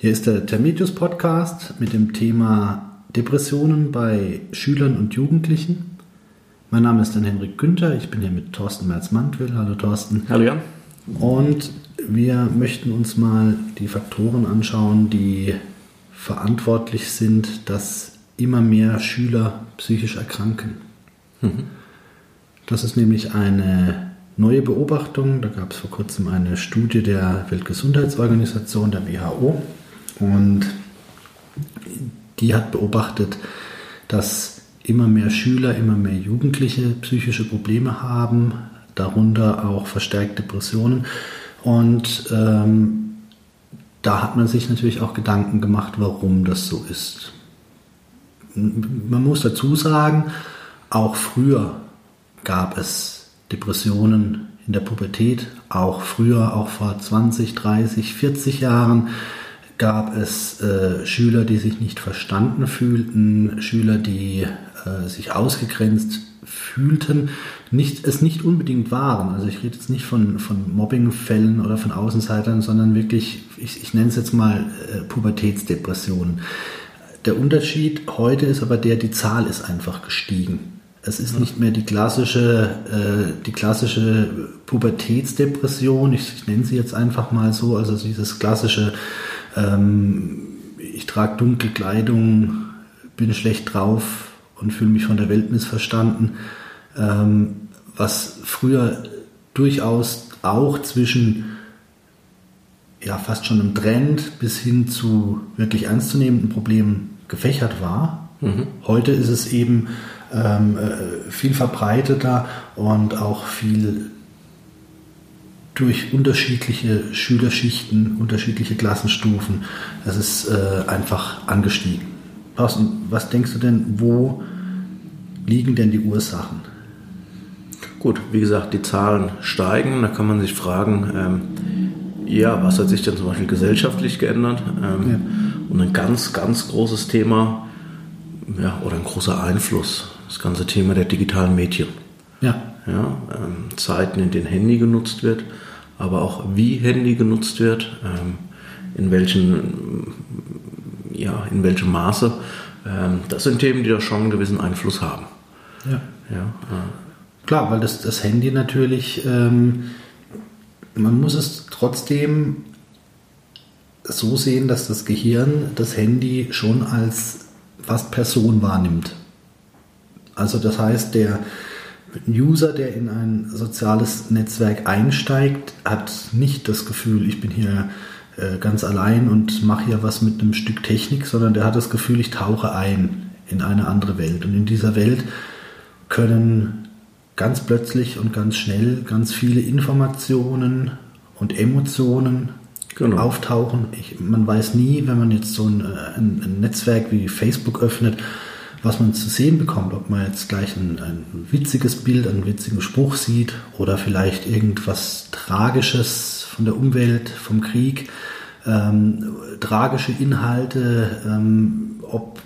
Hier ist der Termitius Podcast mit dem Thema Depressionen bei Schülern und Jugendlichen. Mein Name ist dann Henrik Günther, ich bin hier mit Thorsten Merz-Mantwill. Hallo Thorsten. Hallo Jan. Und wir möchten uns mal die Faktoren anschauen, die verantwortlich sind, dass immer mehr Schüler psychisch erkranken. Mhm. Das ist nämlich eine neue Beobachtung. Da gab es vor kurzem eine Studie der Weltgesundheitsorganisation, der WHO. Und die hat beobachtet, dass immer mehr Schüler, immer mehr Jugendliche psychische Probleme haben, darunter auch verstärkt Depressionen. Und ähm, da hat man sich natürlich auch Gedanken gemacht, warum das so ist. Man muss dazu sagen, auch früher gab es Depressionen in der Pubertät, auch früher, auch vor 20, 30, 40 Jahren gab es äh, Schüler, die sich nicht verstanden fühlten, Schüler, die äh, sich ausgegrenzt fühlten, nicht, es nicht unbedingt waren. Also ich rede jetzt nicht von, von Mobbingfällen oder von Außenseitern, sondern wirklich, ich, ich nenne es jetzt mal äh, Pubertätsdepressionen. Der Unterschied heute ist aber der, die Zahl ist einfach gestiegen. Es ist nicht mehr die klassische, äh, die klassische Pubertätsdepression, ich, ich nenne sie jetzt einfach mal so, also dieses klassische ähm, ich trage dunkle Kleidung, bin schlecht drauf und fühle mich von der Welt missverstanden. Ähm, was früher durchaus auch zwischen ja fast schon einem Trend bis hin zu wirklich ernstzunehmenden Problemen gefächert war. Mhm. Heute ist es eben ähm, äh, viel verbreiteter und auch viel durch unterschiedliche Schülerschichten, unterschiedliche Klassenstufen. Es ist äh, einfach angestiegen. Thorsten, was denkst du denn, wo liegen denn die Ursachen? Gut, wie gesagt, die Zahlen steigen. Da kann man sich fragen, ähm, ja, was hat sich denn zum Beispiel gesellschaftlich geändert? Ähm, ja. Und ein ganz, ganz großes Thema ja, oder ein großer Einfluss, das ganze Thema der digitalen Medien. Ja. ja ähm, Zeiten, in denen Handy genutzt wird, aber auch wie Handy genutzt wird, ähm, in, welchen, ja, in welchem Maße. Ähm, das sind Themen, die da schon einen gewissen Einfluss haben. Ja. ja äh. Klar, weil das, das Handy natürlich, ähm, man muss es trotzdem so sehen, dass das Gehirn das Handy schon als fast Person wahrnimmt. Also das heißt, der, ein User, der in ein soziales Netzwerk einsteigt, hat nicht das Gefühl, ich bin hier äh, ganz allein und mache hier was mit einem Stück Technik, sondern der hat das Gefühl, ich tauche ein in eine andere Welt. Und in dieser Welt können ganz plötzlich und ganz schnell ganz viele Informationen und Emotionen genau. auftauchen. Ich, man weiß nie, wenn man jetzt so ein, äh, ein, ein Netzwerk wie Facebook öffnet, was man zu sehen bekommt, ob man jetzt gleich ein, ein witziges Bild, einen witzigen Spruch sieht oder vielleicht irgendwas Tragisches von der Umwelt, vom Krieg, ähm, tragische Inhalte, ähm, ob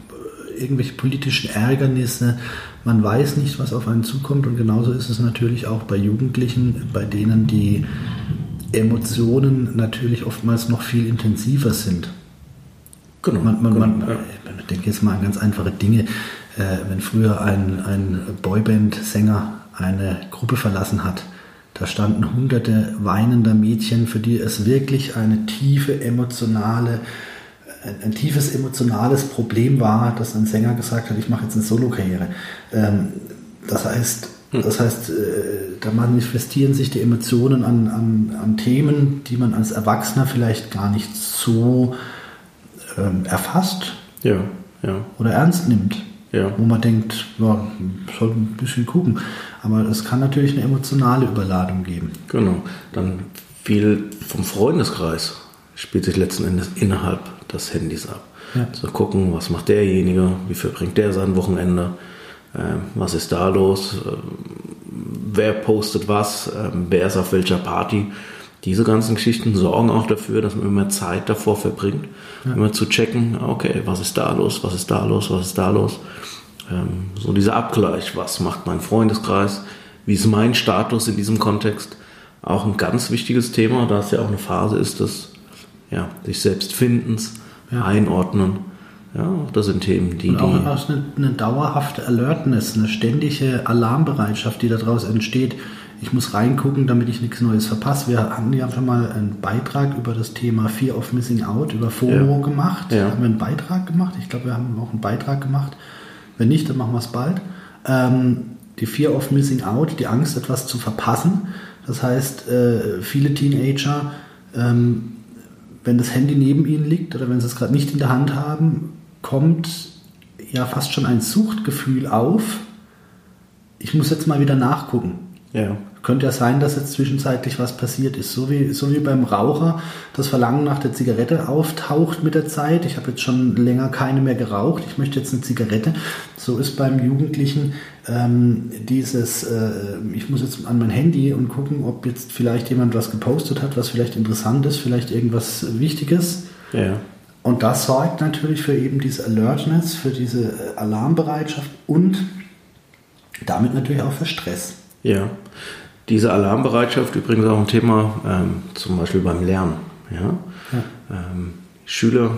irgendwelche politischen Ärgernisse. Man weiß nicht, was auf einen zukommt und genauso ist es natürlich auch bei Jugendlichen, bei denen die Emotionen natürlich oftmals noch viel intensiver sind. Genau. Man, man, genau, man, ja. man denkt jetzt mal an ganz einfache Dinge. Äh, wenn früher ein, ein Boyband-Sänger eine Gruppe verlassen hat, da standen hunderte weinender Mädchen, für die es wirklich eine tiefe emotionale, ein, ein tiefes emotionales Problem war, dass ein Sänger gesagt hat, ich mache jetzt eine Solo-Karriere. Ähm, das heißt, hm. das heißt, äh, da manifestieren sich die Emotionen an, an, an Themen, die man als Erwachsener vielleicht gar nicht so ähm, erfasst ja, ja. oder ernst nimmt. Ja. Wo man denkt, ja, soll ein bisschen gucken. Aber es kann natürlich eine emotionale Überladung geben. Genau. Dann viel vom Freundeskreis spielt sich letzten Endes innerhalb des Handys ab. Ja. Zu gucken, was macht derjenige, wie verbringt der sein Wochenende, äh, was ist da los, äh, wer postet was, äh, wer ist auf welcher Party diese ganzen Geschichten sorgen auch dafür, dass man immer Zeit davor verbringt, ja. immer zu checken, okay, was ist da los, was ist da los, was ist da los. Ähm, so dieser Abgleich, was macht mein Freundeskreis, wie ist mein Status in diesem Kontext, auch ein ganz wichtiges Thema, da es ja auch eine Phase ist des ja, sich selbst Findens, ja. einordnen. Ja, das sind Themen, die. Und auch, die eine, eine, dauerhafte Alertness, eine ständige Alarmbereitschaft, die daraus entsteht. Ich muss reingucken, damit ich nichts Neues verpasse. Wir hatten ja schon mal einen Beitrag über das Thema Fear of Missing Out, über FOMO ja. gemacht. Ja. Haben wir einen Beitrag gemacht? Ich glaube, wir haben auch einen Beitrag gemacht. Wenn nicht, dann machen wir es bald. Ähm, die Fear of Missing Out, die Angst, etwas zu verpassen. Das heißt, äh, viele Teenager, ähm, wenn das Handy neben ihnen liegt oder wenn sie es gerade nicht in der Hand haben, kommt ja fast schon ein Suchtgefühl auf. Ich muss jetzt mal wieder nachgucken. Ja. Könnte ja sein, dass jetzt zwischenzeitlich was passiert ist. So wie, so wie beim Raucher das Verlangen nach der Zigarette auftaucht mit der Zeit. Ich habe jetzt schon länger keine mehr geraucht. Ich möchte jetzt eine Zigarette. So ist beim Jugendlichen ähm, dieses, äh, ich muss jetzt an mein Handy und gucken, ob jetzt vielleicht jemand was gepostet hat, was vielleicht interessant ist, vielleicht irgendwas Wichtiges. Ja. Und das sorgt natürlich für eben diese Alertness, für diese äh, Alarmbereitschaft und damit natürlich auch für Stress. Ja, diese Alarmbereitschaft übrigens auch ein Thema ähm, zum Beispiel beim Lernen. Ja? ja. Ähm, Schüler,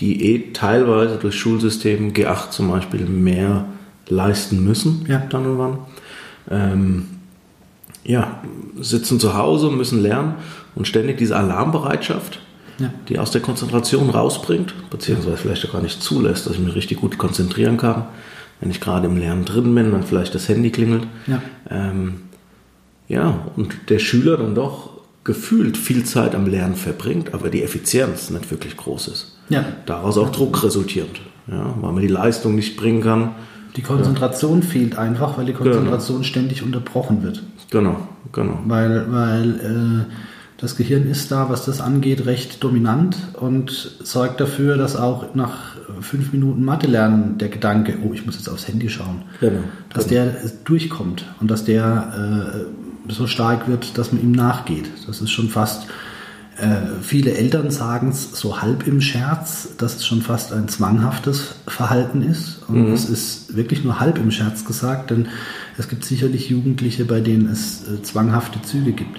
die eh teilweise durch Schulsystem G8 zum Beispiel mehr leisten müssen, ja. dann und wann, ähm, ja, sitzen zu Hause, müssen lernen und ständig diese Alarmbereitschaft ja. die aus der Konzentration rausbringt, beziehungsweise vielleicht auch gar nicht zulässt, dass ich mich richtig gut konzentrieren kann. Wenn ich gerade im Lernen drin bin, dann vielleicht das Handy klingelt. Ja. Ähm, ja, und der Schüler dann doch gefühlt viel Zeit am Lernen verbringt, aber die Effizienz nicht wirklich groß ist. Ja. Daraus auch Druck resultierend, ja, weil man die Leistung nicht bringen kann. Die Konzentration ja. fehlt einfach, weil die Konzentration genau. ständig unterbrochen wird. Genau, genau. Weil, weil äh, das Gehirn ist da, was das angeht, recht dominant und sorgt dafür, dass auch nach fünf Minuten Mathe lernen der Gedanke, oh, ich muss jetzt aufs Handy schauen, genau, dass genau. der durchkommt und dass der äh, so stark wird, dass man ihm nachgeht. Das ist schon fast, äh, viele Eltern sagen es so halb im Scherz, dass es schon fast ein zwanghaftes Verhalten ist. Und mhm. es ist wirklich nur halb im Scherz gesagt, denn es gibt sicherlich Jugendliche, bei denen es äh, zwanghafte Züge gibt.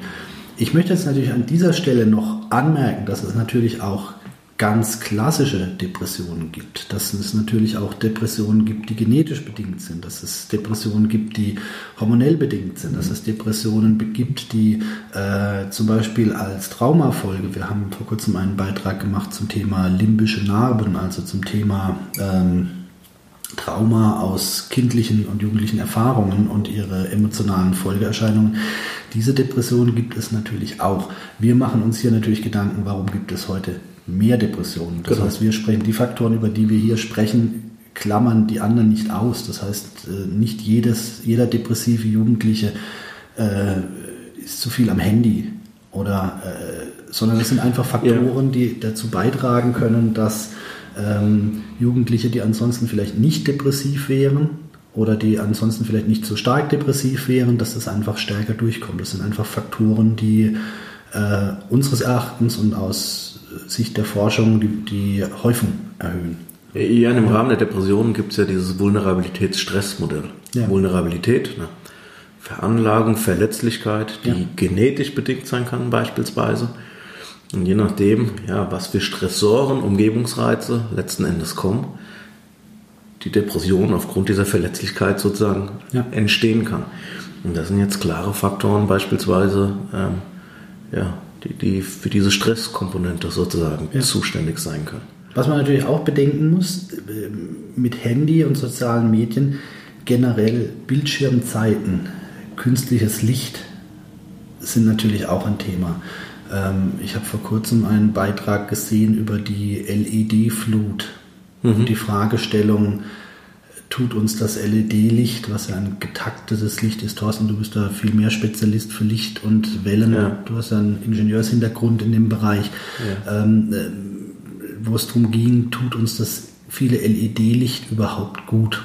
Ich möchte jetzt natürlich an dieser Stelle noch anmerken, dass es natürlich auch ganz klassische Depressionen gibt, dass es natürlich auch Depressionen gibt, die genetisch bedingt sind, dass es Depressionen gibt, die hormonell bedingt sind, dass es Depressionen gibt, die äh, zum Beispiel als Traumafolge, wir haben vor kurzem einen Beitrag gemacht zum Thema limbische Narben, also zum Thema ähm, Trauma aus kindlichen und jugendlichen Erfahrungen und ihre emotionalen Folgeerscheinungen. Diese Depressionen gibt es natürlich auch. Wir machen uns hier natürlich Gedanken, warum gibt es heute mehr Depressionen. Das genau. heißt, wir sprechen die Faktoren, über die wir hier sprechen, klammern die anderen nicht aus. Das heißt, äh, nicht jedes, jeder depressive Jugendliche äh, ist zu viel am Handy oder, äh, sondern es sind einfach Faktoren, ja. die dazu beitragen können, dass ähm, Jugendliche, die ansonsten vielleicht nicht depressiv wären oder die ansonsten vielleicht nicht so stark depressiv wären, dass das einfach stärker durchkommt. Das sind einfach Faktoren, die äh, unseres Erachtens und aus Sicht der Forschung die, die Häufung erhöhen. Ja, im Rahmen der Depression gibt es ja dieses Vulnerabilitäts-Stress-Modell. Ja. Vulnerabilität, ne? Veranlagung, Verletzlichkeit, die ja. genetisch bedingt sein kann beispielsweise. Und je nachdem, ja, was für Stressoren, Umgebungsreize letzten Endes kommen, die Depression aufgrund dieser Verletzlichkeit sozusagen ja. entstehen kann. Und das sind jetzt klare Faktoren beispielsweise, ähm, ja, die, die für diese Stresskomponente sozusagen ja. zuständig sein können. Was man natürlich auch bedenken muss, mit Handy und sozialen Medien generell Bildschirmzeiten, künstliches Licht sind natürlich auch ein Thema. Ähm, ich habe vor kurzem einen Beitrag gesehen über die LED-Flut mhm. und die Fragestellung, tut uns das LED-Licht, was ja ein getaktetes Licht ist. Thorsten, du bist da viel mehr Spezialist für Licht und Wellen. Ja. Du hast ja einen Ingenieurshintergrund in dem Bereich, ja. ähm, äh, wo es darum ging, tut uns das viele LED-Licht überhaupt gut?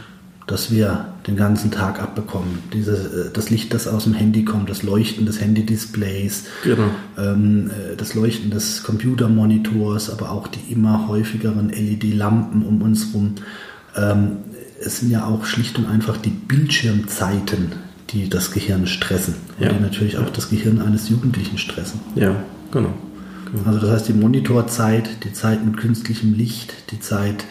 dass wir den ganzen Tag abbekommen. Diese, äh, das Licht, das aus dem Handy kommt, das Leuchten des Handy-Displays, genau. ähm, äh, das Leuchten des Computermonitors, aber auch die immer häufigeren LED-Lampen um uns herum. Ähm, es sind ja auch schlicht und einfach die Bildschirmzeiten, die das Gehirn stressen und ja. die natürlich auch das Gehirn eines Jugendlichen stressen. Ja, genau. Genau. Also das heißt die Monitorzeit, die Zeit mit künstlichem Licht, die Zeit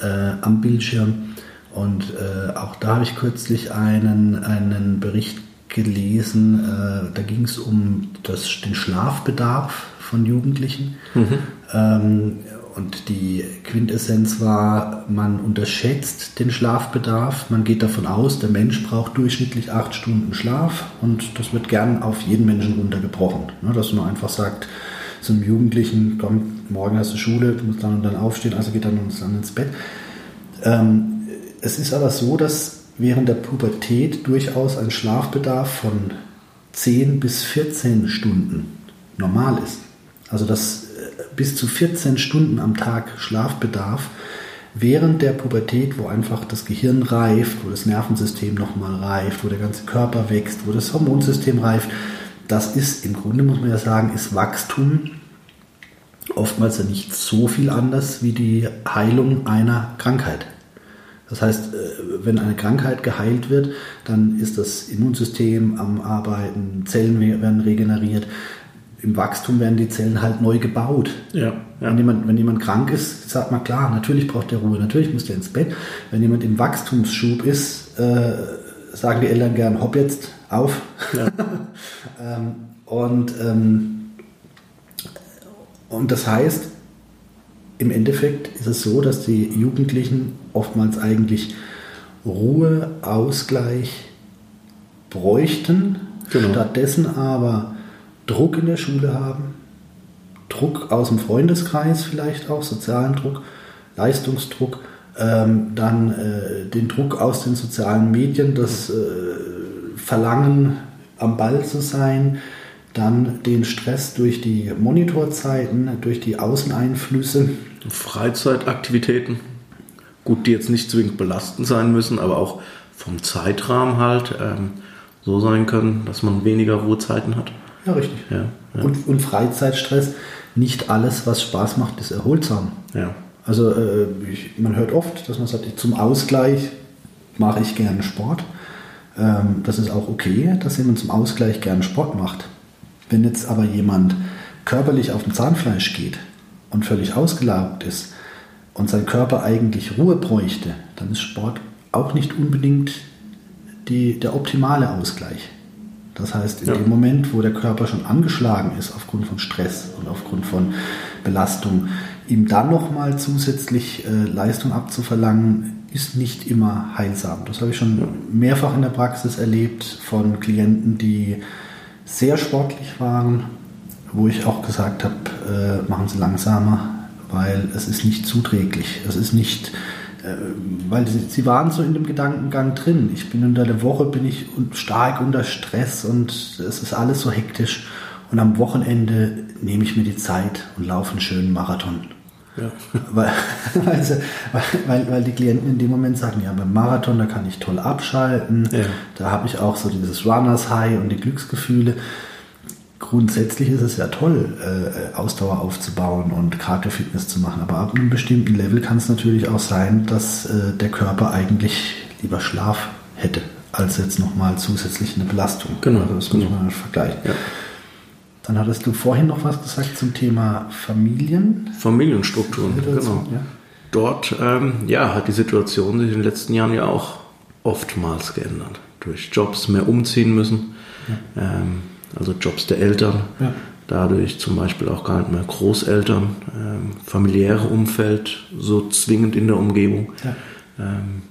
äh, am Bildschirm. Und äh, auch da habe ich kürzlich einen, einen Bericht gelesen, äh, da ging es um das, den Schlafbedarf von Jugendlichen. Mhm. Ähm, und die Quintessenz war, man unterschätzt den Schlafbedarf. Man geht davon aus, der Mensch braucht durchschnittlich acht Stunden Schlaf und das wird gern auf jeden Menschen runtergebrochen. Ne, dass man einfach sagt, einem Jugendlichen, komm, morgen hast du Schule, du musst dann und dann aufstehen, also geht dann und dann ins Bett. Ähm, es ist aber so, dass während der Pubertät durchaus ein Schlafbedarf von 10 bis 14 Stunden normal ist. Also dass äh, bis zu 14 Stunden am Tag Schlafbedarf während der Pubertät, wo einfach das Gehirn reift, wo das Nervensystem nochmal reift, wo der ganze Körper wächst, wo das Hormonsystem reift, das ist im Grunde, muss man ja sagen, ist Wachstum oftmals ja nicht so viel anders wie die Heilung einer Krankheit. Das heißt, äh, wenn eine Krankheit geheilt wird, dann ist das Immunsystem am Arbeiten, Zellen werden regeneriert. Im Wachstum werden die Zellen halt neu gebaut. Ja, ja. Wenn, jemand, wenn jemand krank ist, sagt man klar, natürlich braucht er Ruhe, natürlich muss er ins Bett. Wenn jemand im Wachstumsschub ist, äh, sagen die Eltern gern, hopp jetzt, auf. Ja. ähm, und, ähm, und das heißt, im Endeffekt ist es so, dass die Jugendlichen oftmals eigentlich Ruhe, Ausgleich bräuchten, genau. stattdessen aber Druck in der Schule haben, Druck aus dem Freundeskreis vielleicht auch, sozialen Druck, Leistungsdruck, ähm, dann äh, den Druck aus den sozialen Medien, das äh, Verlangen am Ball zu sein, dann den Stress durch die Monitorzeiten, durch die Außeneinflüsse. Freizeitaktivitäten. Gut, die jetzt nicht zwingend belastend sein müssen, aber auch vom Zeitrahmen halt ähm, so sein können, dass man weniger Ruhezeiten hat. Ja, richtig. Ja, ja. Und, und, Freizeitstress, nicht alles, was Spaß macht, ist erholsam. Ja. Also äh, ich, man hört oft, dass man sagt, zum Ausgleich mache ich gerne Sport. Ähm, das ist auch okay, dass jemand zum Ausgleich gerne Sport macht. Wenn jetzt aber jemand körperlich auf dem Zahnfleisch geht und völlig ausgelaugt ist und sein Körper eigentlich Ruhe bräuchte, dann ist Sport auch nicht unbedingt die, der optimale Ausgleich. Das heißt, in ja. dem Moment, wo der Körper schon angeschlagen ist aufgrund von Stress und aufgrund von Belastung, ihm dann nochmal zusätzlich äh, Leistung abzuverlangen, ist nicht immer heilsam. Das habe ich schon mehrfach in der Praxis erlebt von Klienten, die sehr sportlich waren, wo ich auch gesagt habe, äh, machen Sie langsamer, weil es ist nicht zuträglich. Es ist nicht, weil sie, sie, waren so in dem Gedankengang drin. Ich bin unter der Woche bin ich stark unter Stress und es ist alles so hektisch. Und am Wochenende nehme ich mir die Zeit und laufe einen schönen Marathon. Ja. Weil, weil, sie, weil, weil, die Klienten in dem Moment sagen, ja, beim Marathon, da kann ich toll abschalten, ja. da habe ich auch so dieses Runners High und die Glücksgefühle. Grundsätzlich ist es ja toll, äh, Ausdauer aufzubauen und Cardio-Fitness zu machen, aber ab einem bestimmten Level kann es natürlich auch sein, dass äh, der Körper eigentlich lieber Schlaf hätte, als jetzt nochmal zusätzlich eine Belastung. Genau. Also das muss genau. man vergleichen. Ja. Dann hattest du vorhin noch was gesagt zum Thema Familien. Familienstrukturen, genau. Ja. Dort ähm, ja, hat die Situation sich in den letzten Jahren ja auch oftmals geändert. Durch Jobs mehr umziehen müssen, ja. ähm, also Jobs der Eltern, ja. dadurch zum Beispiel auch gar nicht mehr Großeltern, ähm, familiäre Umfeld so zwingend in der Umgebung. Ähm,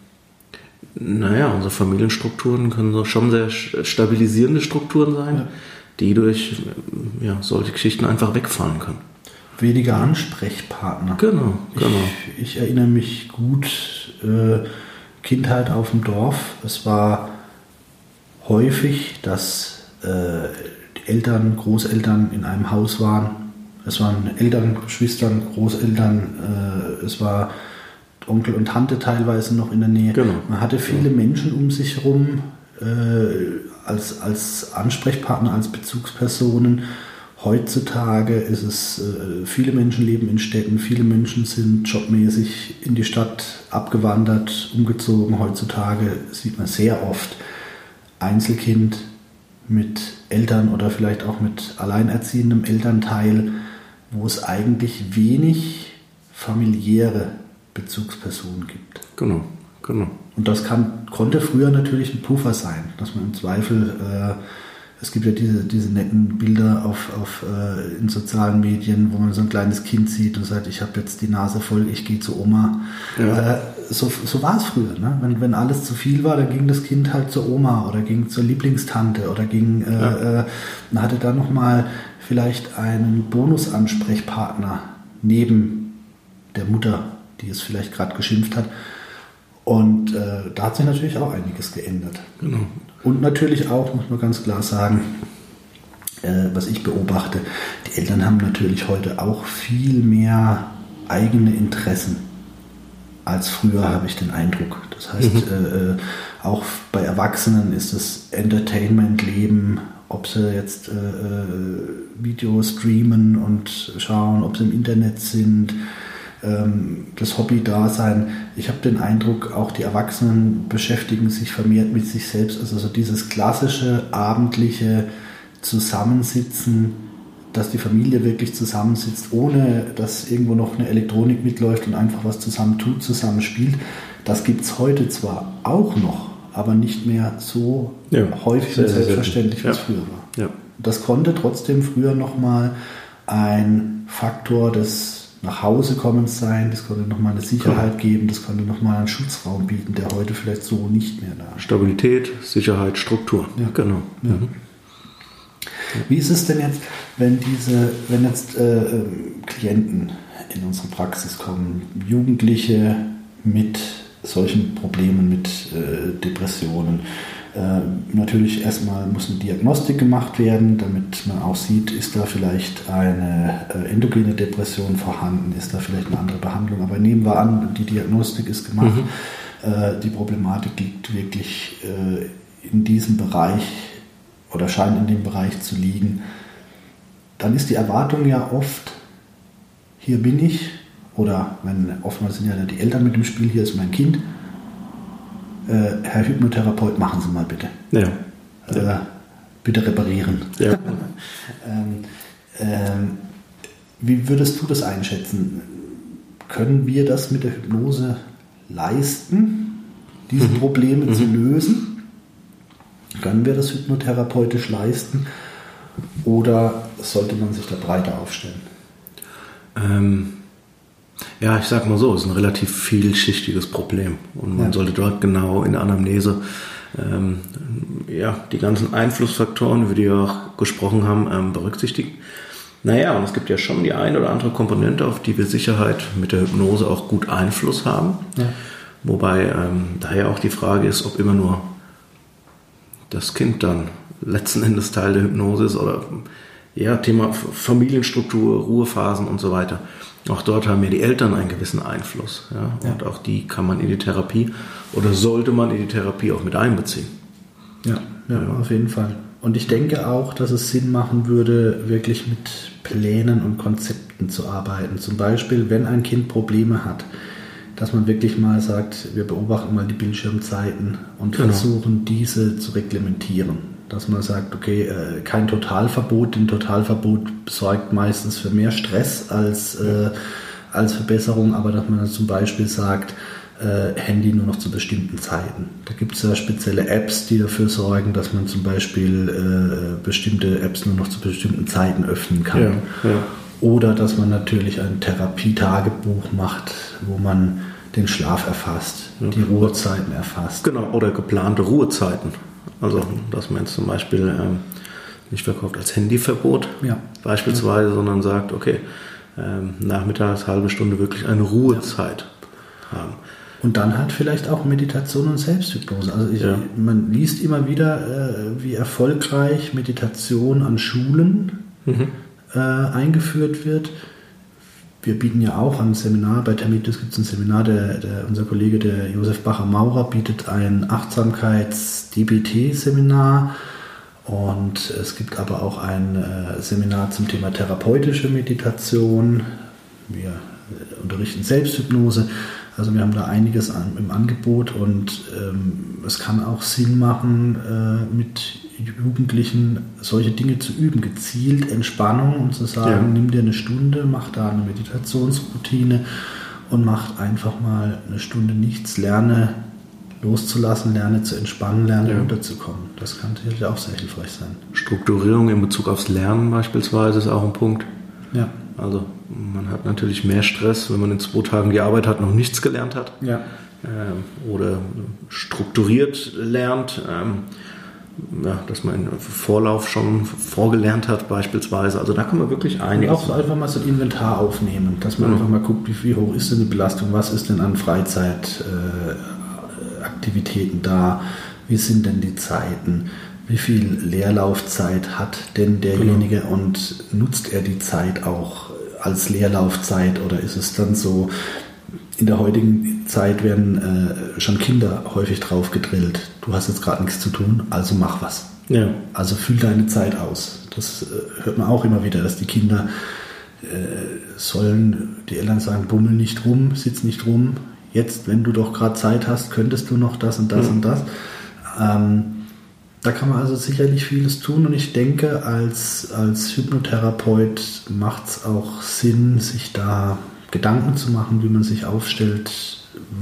naja, unsere Familienstrukturen können so schon sehr stabilisierende Strukturen sein die durch ja, solche Geschichten einfach wegfallen können. Weniger Ansprechpartner. Genau, genau. Ich, ich erinnere mich gut, äh, Kindheit auf dem Dorf. Es war häufig, dass äh, Eltern, Großeltern in einem Haus waren. Es waren Eltern, Geschwistern, Großeltern, äh, es war Onkel und Tante teilweise noch in der Nähe. Genau. Man hatte viele Menschen um sich herum, äh, als, als Ansprechpartner, als Bezugspersonen. Heutzutage ist es, äh, viele Menschen leben in Städten, viele Menschen sind jobmäßig in die Stadt abgewandert, umgezogen. Heutzutage sieht man sehr oft Einzelkind mit Eltern oder vielleicht auch mit alleinerziehendem Elternteil, wo es eigentlich wenig familiäre Bezugspersonen gibt. Genau, genau. Und das kann, konnte früher natürlich ein Puffer sein, dass man im Zweifel, äh, es gibt ja diese, diese netten Bilder auf, auf, äh, in sozialen Medien, wo man so ein kleines Kind sieht und sagt, ich habe jetzt die Nase voll, ich gehe zu Oma. Ja. Äh, so, so war es früher. Ne? Wenn, wenn alles zu viel war, dann ging das Kind halt zur Oma oder ging zur Lieblingstante oder ging, äh, ja. äh, hatte dann nochmal vielleicht einen Bonusansprechpartner neben der Mutter, die es vielleicht gerade geschimpft hat. Und äh, da hat sich natürlich auch einiges geändert. Genau. Und natürlich auch, muss man ganz klar sagen, äh, was ich beobachte, die Eltern haben natürlich heute auch viel mehr eigene Interessen als früher, habe ich den Eindruck. Das heißt, mhm. äh, äh auch bei Erwachsenen ist das Entertainment-Leben, ob sie jetzt äh, äh, Videos streamen und schauen, ob sie im Internet sind, das Hobby-Dasein. Ich habe den Eindruck, auch die Erwachsenen beschäftigen sich vermehrt mit sich selbst. Also so dieses klassische abendliche Zusammensitzen, dass die Familie wirklich zusammensitzt, ohne dass irgendwo noch eine Elektronik mitläuft und einfach was zusammen tut, zusammen spielt. Das gibt es heute zwar auch noch, aber nicht mehr so ja, häufig und selbstverständlich, wie es früher war. Ja. Das konnte trotzdem früher nochmal ein Faktor des nach Hause kommen sein, das konnte nochmal eine Sicherheit geben, das konnte nochmal einen Schutzraum bieten, der heute vielleicht so nicht mehr da ist. Stabilität, Sicherheit, Struktur. Ja. Genau. Ja. Mhm. Wie ist es denn jetzt, wenn diese, wenn jetzt äh, ähm, Klienten in unsere Praxis kommen, Jugendliche mit solchen Problemen, mit äh, Depressionen, äh, natürlich erstmal muss eine Diagnostik gemacht werden, damit man auch sieht, ist da vielleicht eine äh, endogene Depression vorhanden, ist da vielleicht eine andere Behandlung. Aber nehmen wir an, die Diagnostik ist gemacht, mhm. äh, die Problematik liegt wirklich äh, in diesem Bereich oder scheint in dem Bereich zu liegen. Dann ist die Erwartung ja oft, hier bin ich, oder wenn oftmals sind ja die Eltern mit dem Spiel, hier ist mein Kind äh, Herr Hypnotherapeut, machen Sie mal bitte. Ja. Äh, bitte reparieren. Ja. ähm, ähm, wie würdest du das einschätzen? Können wir das mit der Hypnose leisten, diese mhm. Probleme mhm. zu lösen? Können wir das hypnotherapeutisch leisten? Oder sollte man sich da breiter aufstellen? Ähm, ja, ich sag mal so, es ist ein relativ vielschichtiges Problem und man ja. sollte dort genau in der Anamnese ähm, ja, die ganzen Einflussfaktoren, über die wir auch gesprochen haben, ähm, berücksichtigen. Naja, und es gibt ja schon die eine oder andere Komponente, auf die wir Sicherheit mit der Hypnose auch gut Einfluss haben. Ja. Wobei ähm, daher auch die Frage ist, ob immer nur das Kind dann letzten Endes Teil der Hypnose ist oder ja, Thema Familienstruktur, Ruhephasen und so weiter. Auch dort haben ja die Eltern einen gewissen Einfluss. Ja? Und ja. auch die kann man in die Therapie oder sollte man in die Therapie auch mit einbeziehen. Ja, ja, ja, auf jeden Fall. Und ich denke auch, dass es Sinn machen würde, wirklich mit Plänen und Konzepten zu arbeiten. Zum Beispiel, wenn ein Kind Probleme hat, dass man wirklich mal sagt, wir beobachten mal die Bildschirmzeiten und genau. versuchen, diese zu reglementieren dass man sagt, okay, äh, kein Totalverbot. Ein Totalverbot sorgt meistens für mehr Stress als, äh, als Verbesserung, aber dass man zum Beispiel sagt, äh, Handy nur noch zu bestimmten Zeiten. Da gibt es ja spezielle Apps, die dafür sorgen, dass man zum Beispiel bestimmte Apps nur noch zu bestimmten Zeiten öffnen kann. Ja, ja. Oder dass man natürlich ein Therapietagebuch macht, wo man den Schlaf erfasst, ja. die Ruhezeiten erfasst. Genau, oder geplante Ruhezeiten. Also, dass man jetzt zum Beispiel ähm, nicht verkauft als Handyverbot ja. beispielsweise, ja. sondern sagt, okay, ähm, nachmittags halbe Stunde wirklich eine Ruhezeit ja. haben. Und dann halt vielleicht auch Meditation und Selbsthypnose. Also ich, ja. man liest immer wieder, äh, wie erfolgreich Meditation an Schulen mhm. äh, eingeführt wird. Wir bieten ja auch ein Seminar, bei Termitus gibt es ein Seminar, der, der, unser Kollege, der Josef Bacher-Maurer, bietet ein Achtsamkeits-DBT-Seminar und es gibt aber auch ein äh, Seminar zum Thema therapeutische Meditation. Wir äh, unterrichten Selbsthypnose. Also wir haben da einiges an, im Angebot und ähm, es kann auch Sinn machen, äh, mit Jugendlichen solche Dinge zu üben, gezielt Entspannung und zu sagen, ja. nimm dir eine Stunde, mach da eine Meditationsroutine und mach einfach mal eine Stunde nichts, lerne loszulassen, lerne zu entspannen, lerne ja. runterzukommen. Das kann natürlich auch sehr hilfreich sein. Strukturierung in Bezug aufs Lernen beispielsweise ist auch ein Punkt. Ja. Also man hat natürlich mehr Stress, wenn man in zwei Tagen die Arbeit hat, noch nichts gelernt hat. Ja. Ähm, oder strukturiert lernt. Ähm, ja, dass man im Vorlauf schon vorgelernt hat beispielsweise. Also da kann man wirklich einiges... Und auch so einfach mal so ein Inventar aufnehmen, dass man mhm. einfach mal guckt, wie, wie, hoch ist denn die Belastung, was ist denn an Freizeitaktivitäten äh, da, wie sind denn die Zeiten, wie viel Leerlaufzeit hat denn derjenige genau. und nutzt er die Zeit auch als Leerlaufzeit oder ist es dann so, in der heutigen Zeit werden äh, schon Kinder häufig drauf gedrillt. Du hast jetzt gerade nichts zu tun, also mach was. Ja. Also füll deine Zeit aus. Das äh, hört man auch immer wieder, dass die Kinder äh, sollen, die Eltern sagen, bummel nicht rum, sitz nicht rum. Jetzt, wenn du doch gerade Zeit hast, könntest du noch das und das mhm. und das. Ähm, da kann man also sicherlich vieles tun und ich denke, als, als Hypnotherapeut macht es auch Sinn, sich da Gedanken zu machen, wie man sich aufstellt,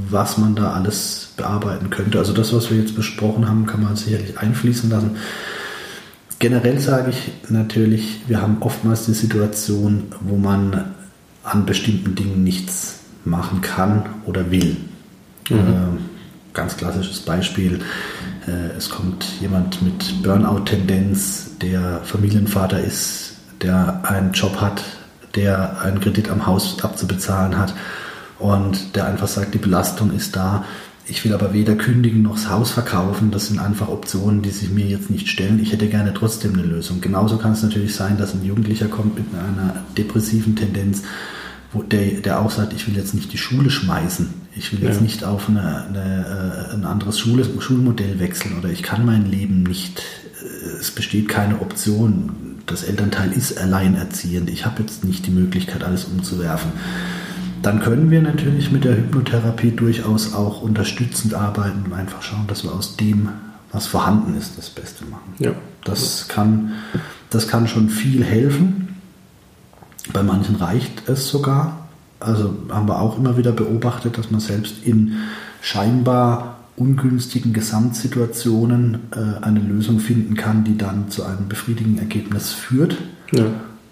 was man da alles bearbeiten könnte. Also das, was wir jetzt besprochen haben, kann man sicherlich einfließen lassen. Generell sage ich natürlich, wir haben oftmals die Situation, wo man an bestimmten Dingen nichts machen kann oder will. Mhm. Ganz klassisches Beispiel, äh, es kommt jemand mit Burnout-Tendenz, der Familienvater ist, der einen Job hat, der einen Kredit am Haus abzubezahlen hat und der einfach sagt, die Belastung ist da. Ich will aber weder kündigen noch das Haus verkaufen. Das sind einfach Optionen, die sich mir jetzt nicht stellen. Ich hätte gerne trotzdem eine Lösung. Genauso kann es natürlich sein, dass ein Jugendlicher kommt mit einer depressiven Tendenz, wo der, der auch sagt, ich will jetzt nicht die Schule schmeißen. Ich will jetzt ja. nicht auf eine, eine, äh, ein anderes Schule, Schulmodell wechseln oder ich kann mein Leben nicht. Äh, es besteht keine Option das Elternteil ist alleinerziehend, ich habe jetzt nicht die Möglichkeit, alles umzuwerfen, dann können wir natürlich mit der Hypnotherapie durchaus auch unterstützend arbeiten und einfach schauen, dass wir aus dem, was vorhanden ist, das Beste machen. Ja. Das, kann, das kann schon viel helfen. Bei manchen reicht es sogar. Also haben wir auch immer wieder beobachtet, dass man selbst in scheinbar ungünstigen Gesamtsituationen äh, eine Lösung finden kann, die dann zu einem befriedigenden Ergebnis führt. Ja.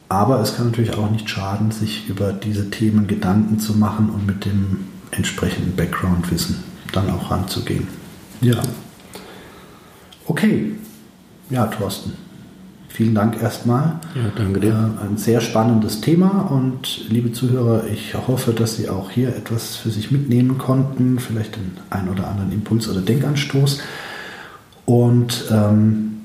Aber es kann natürlich auch nicht schaden, sich über diese Themen Gedanken zu machen und mit dem entsprechenden Background-Wissen dann auch ranzugehen. Ja. Okay. Ja, Thorsten. Vielen Dank erstmal. Ja, danke dir. Äh, ein sehr spannendes Thema und liebe Zuhörer, ich hoffe, dass Sie auch hier etwas für sich mitnehmen konnten, vielleicht den ein oder anderen Impuls oder Denkanstoß. Und ähm,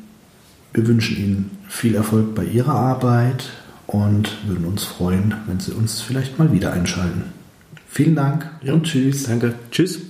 wir wünschen Ihnen viel Erfolg bei Ihrer Arbeit und würden uns freuen, wenn Sie uns vielleicht mal wieder einschalten. Vielen Dank ja. und tschüss. Danke. Tschüss.